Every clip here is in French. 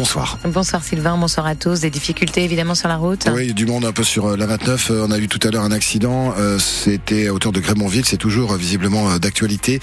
bonsoir. Bonsoir Sylvain, bonsoir à tous. Des difficultés évidemment sur la route Oui, du monde un peu sur euh, la 29. Euh, on a vu tout à l'heure un accident. Euh, c'était à hauteur de Grémontville. C'est toujours visiblement d'actualité.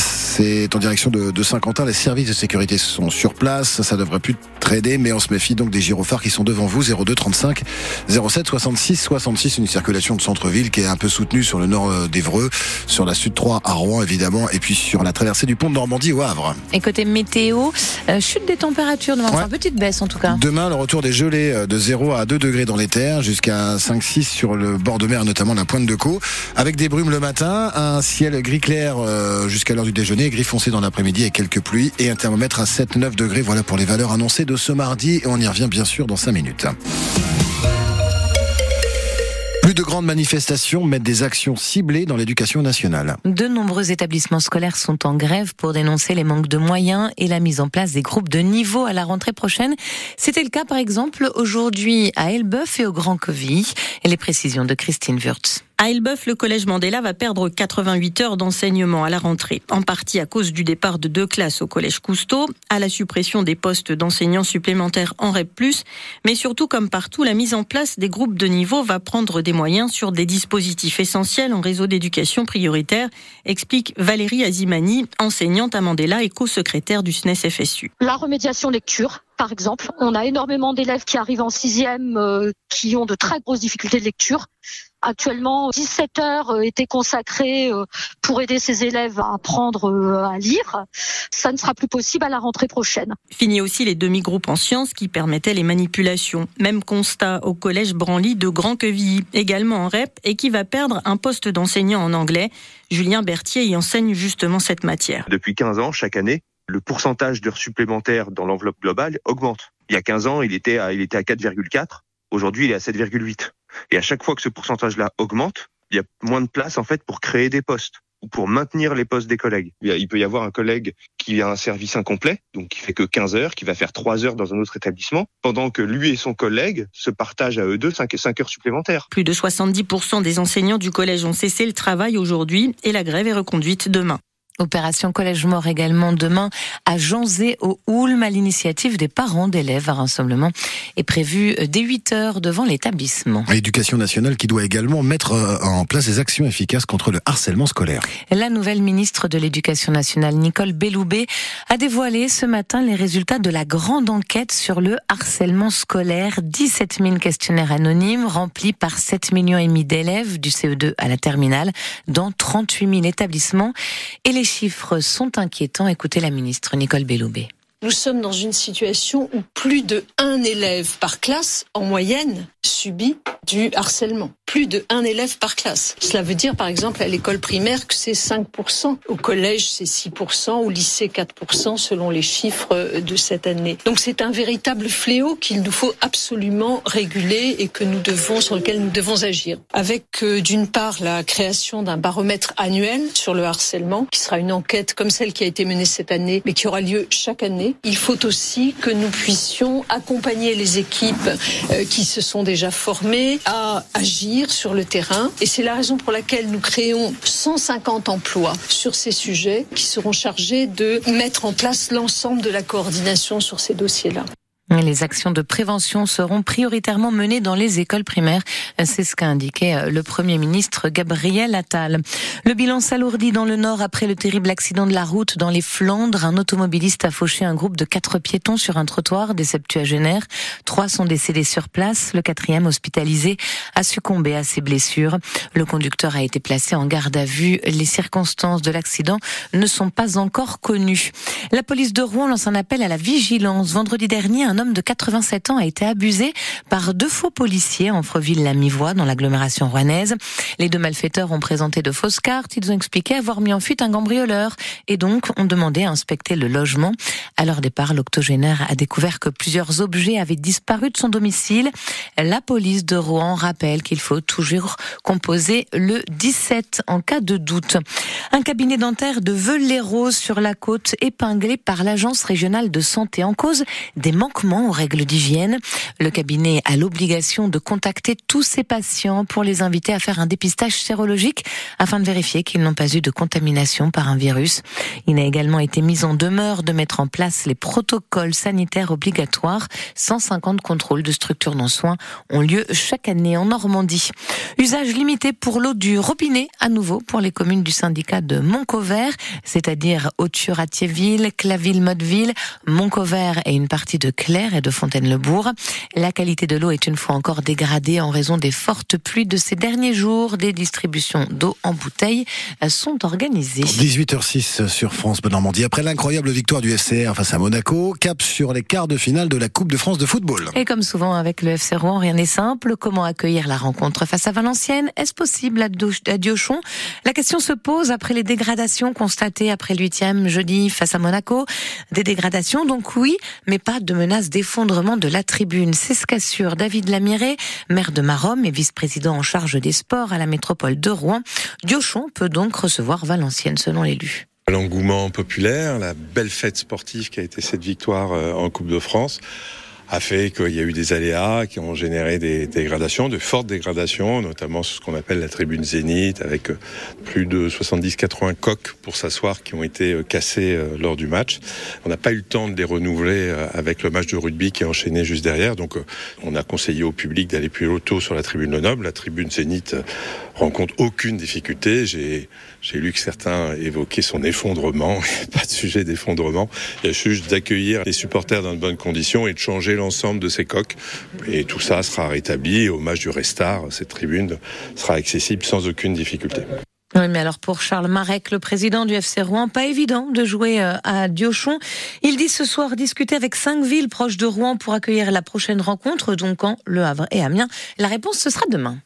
C'est en direction de, Saint-Quentin. Les services de sécurité sont sur place. Ça devrait plus traîner, mais on se méfie donc des gyrophares qui sont devant vous. 02 35 07 66 66. Une circulation de centre-ville qui est un peu soutenue sur le nord d'Evreux, sur la Sud 3 à Rouen évidemment, et puis sur la traversée du pont de Normandie au Havre. Et côté météo, chute des températures demain, une petite baisse en tout cas. Demain, le retour des gelées euh, de 0 à 2 degrés dans les terres, jusqu'à 5-6 sur le bord de mer, notamment la pointe de Caux, avec des brumes le matin, un ciel gris clair euh, jusqu'à l'heure du déjeuner, gris foncé dans l'après-midi et quelques pluies, et un thermomètre à 7-9 degrés. Voilà pour les valeurs annoncées de ce mardi, et on y revient bien sûr dans 5 minutes. De grandes manifestations mettent des actions ciblées dans l'éducation nationale. De nombreux établissements scolaires sont en grève pour dénoncer les manques de moyens et la mise en place des groupes de niveau à la rentrée prochaine. C'était le cas par exemple aujourd'hui à Elbeuf et au Grand Covy. Et les précisions de Christine Wurtz. À Elbeuf, le collège Mandela va perdre 88 heures d'enseignement à la rentrée, en partie à cause du départ de deux classes au collège Cousteau, à la suppression des postes d'enseignants supplémentaires en REP+, mais surtout comme partout, la mise en place des groupes de niveau va prendre des moyens sur des dispositifs essentiels en réseau d'éducation prioritaire, explique Valérie Azimani, enseignante à Mandela et co-secrétaire du SNES FSU. La remédiation lecture, par exemple. On a énormément d'élèves qui arrivent en sixième euh, qui ont de très grosses difficultés de lecture. Actuellement, 17 heures euh, étaient consacrées euh, pour aider ces élèves à apprendre à lire. Ça ne sera plus possible à la rentrée prochaine. Fini aussi les demi-groupes en sciences qui permettaient les manipulations. Même constat au collège Branly de Grand Quevilly, également en REP, et qui va perdre un poste d'enseignant en anglais. Julien Berthier y enseigne justement cette matière. Depuis 15 ans, chaque année, le pourcentage d'heures supplémentaires dans l'enveloppe globale augmente. Il y a 15 ans, il était à, il était à 4,4. Aujourd'hui, il est à 7,8. Et à chaque fois que ce pourcentage-là augmente, il y a moins de place, en fait, pour créer des postes ou pour maintenir les postes des collègues. Il peut y avoir un collègue qui a un service incomplet, donc qui fait que 15 heures, qui va faire 3 heures dans un autre établissement, pendant que lui et son collègue se partagent à eux deux 5 et 5 heures supplémentaires. Plus de 70% des enseignants du collège ont cessé le travail aujourd'hui et la grève est reconduite demain. Opération Collège Mort également demain à Janzé au Houlme à l'initiative des parents d'élèves. Un rassemblement est prévu dès 8 heures devant l'établissement. L'éducation nationale qui doit également mettre euh, en place des actions efficaces contre le harcèlement scolaire. La nouvelle ministre de l'Éducation nationale, Nicole Belloubet, a dévoilé ce matin les résultats de la grande enquête sur le harcèlement scolaire. 17 000 questionnaires anonymes remplis par 7 millions et demi d'élèves du CE2 à la terminale dans 38 000 établissements. Et les chiffres sont inquiétants. Écoutez la ministre Nicole Belloubet. Nous sommes dans une situation où plus de un élève par classe, en moyenne, subit du harcèlement. Plus de un élève par classe. Cela veut dire, par exemple, à l'école primaire que c'est 5%. Au collège, c'est 6%. Au lycée, 4% selon les chiffres de cette année. Donc c'est un véritable fléau qu'il nous faut absolument réguler et que nous devons, sur lequel nous devons agir. Avec, euh, d'une part, la création d'un baromètre annuel sur le harcèlement, qui sera une enquête comme celle qui a été menée cette année, mais qui aura lieu chaque année. Il faut aussi que nous puissions accompagner les équipes euh, qui se sont déjà formées à agir sur le terrain. Et c'est la raison pour laquelle nous créons 150 emplois sur ces sujets qui seront chargés de mettre en place l'ensemble de la coordination sur ces dossiers-là. Les actions de prévention seront prioritairement menées dans les écoles primaires. C'est ce qu'a indiqué euh, le Premier ministre Gabriel Attal. Le bilan s'alourdit dans le Nord après le terrible accident de la route dans les Flandres. Un automobiliste a fauché un groupe de quatre piétons sur un trottoir des septuagénaires. Trois sont décédés sur place. Le quatrième, hospitalisé, a succombé à ses blessures. Le conducteur a été placé en garde à vue. Les circonstances de l'accident ne sont pas encore connues. La police de Rouen lance un appel à la vigilance. Vendredi dernier, un homme de 87 ans a été abusé par deux faux policiers en Freville-la-Mivois dans l'agglomération rouennaise. Les deux malfaiteurs ont présenté de fausses cartes. Ils ont expliqué avoir mis en fuite un cambrioleur et donc ont demandé à inspecter le logement. À leur départ, l'octogénaire a découvert que plusieurs objets avaient disparu de son domicile. La police de Rouen rappelle qu'il faut toujours composer le 17 en cas de doute. Un cabinet dentaire de Veul-les-Roses sur la côte épinglé par l'agence régionale de santé en cause des manquements aux règles d'hygiène. Le cabinet a l'obligation de contacter tous ses patients pour les inviter à faire un dépistage sérologique afin de vérifier qu'ils n'ont pas eu de contamination par un virus. Il a également été mis en demeure de mettre en place les protocoles sanitaires obligatoires. 150 contrôles de structures non soins ont lieu chaque année en Normandie. Usage limité pour l'eau du robinet à nouveau pour les communes du syndicat de Montcovert, c'est-à-dire Auturatiéville, Claville-Motteville, Montcovert et une partie de Claire et de Fontaine-le-Bourg. La qualité de l'eau est une fois encore dégradée en raison des fortes pluies de ces derniers jours. Des distributions d'eau en bouteille sont organisées. 18h06 sur France Normandie. Après l'incroyable victoire du FCR face à Monaco, cap sur les quarts de finale de la Coupe de France de football. Et comme souvent avec le FC Rouen, rien n'est simple. Comment accueillir la rencontre face à Valenciennes? Est-ce possible à Diochon La question se pose après les dégradations constatées après le huitième jeudi face à Monaco. Des dégradations, donc oui, mais pas de menace d'effondrement de la tribune. C'est ce qu'assure David Lamiré, maire de Marom et vice-président en charge des sports à la métropole de Rouen. Diochon peut donc recevoir Valenciennes selon l'élu. L'engouement populaire, la belle fête sportive qui a été cette victoire euh, en Coupe de France a fait qu'il y a eu des aléas qui ont généré des dégradations, de fortes dégradations, notamment ce qu'on appelle la tribune Zénith, avec euh, plus de 70-80 coques pour s'asseoir qui ont été euh, cassées euh, lors du match. On n'a pas eu le temps de les renouveler avec le match de rugby qui est enchaîné juste derrière, donc on a conseillé au public d'aller plus tôt sur la tribune Lenoble. La tribune Zénith rencontre aucune difficulté. J'ai lu que certains évoquaient son effondrement. Pas de sujet d'effondrement. Il y a juste d'accueillir les supporters dans de bonnes conditions et de changer l'ensemble de ces coques. Et tout ça sera rétabli. Au match du Restart, cette tribune sera accessible sans aucune difficulté. Oui, mais alors pour Charles Marek, le président du FC Rouen, pas évident de jouer euh, à Diochon. Il dit ce soir discuter avec cinq villes proches de Rouen pour accueillir la prochaine rencontre, donc en Le Havre et Amiens. La réponse, ce sera demain.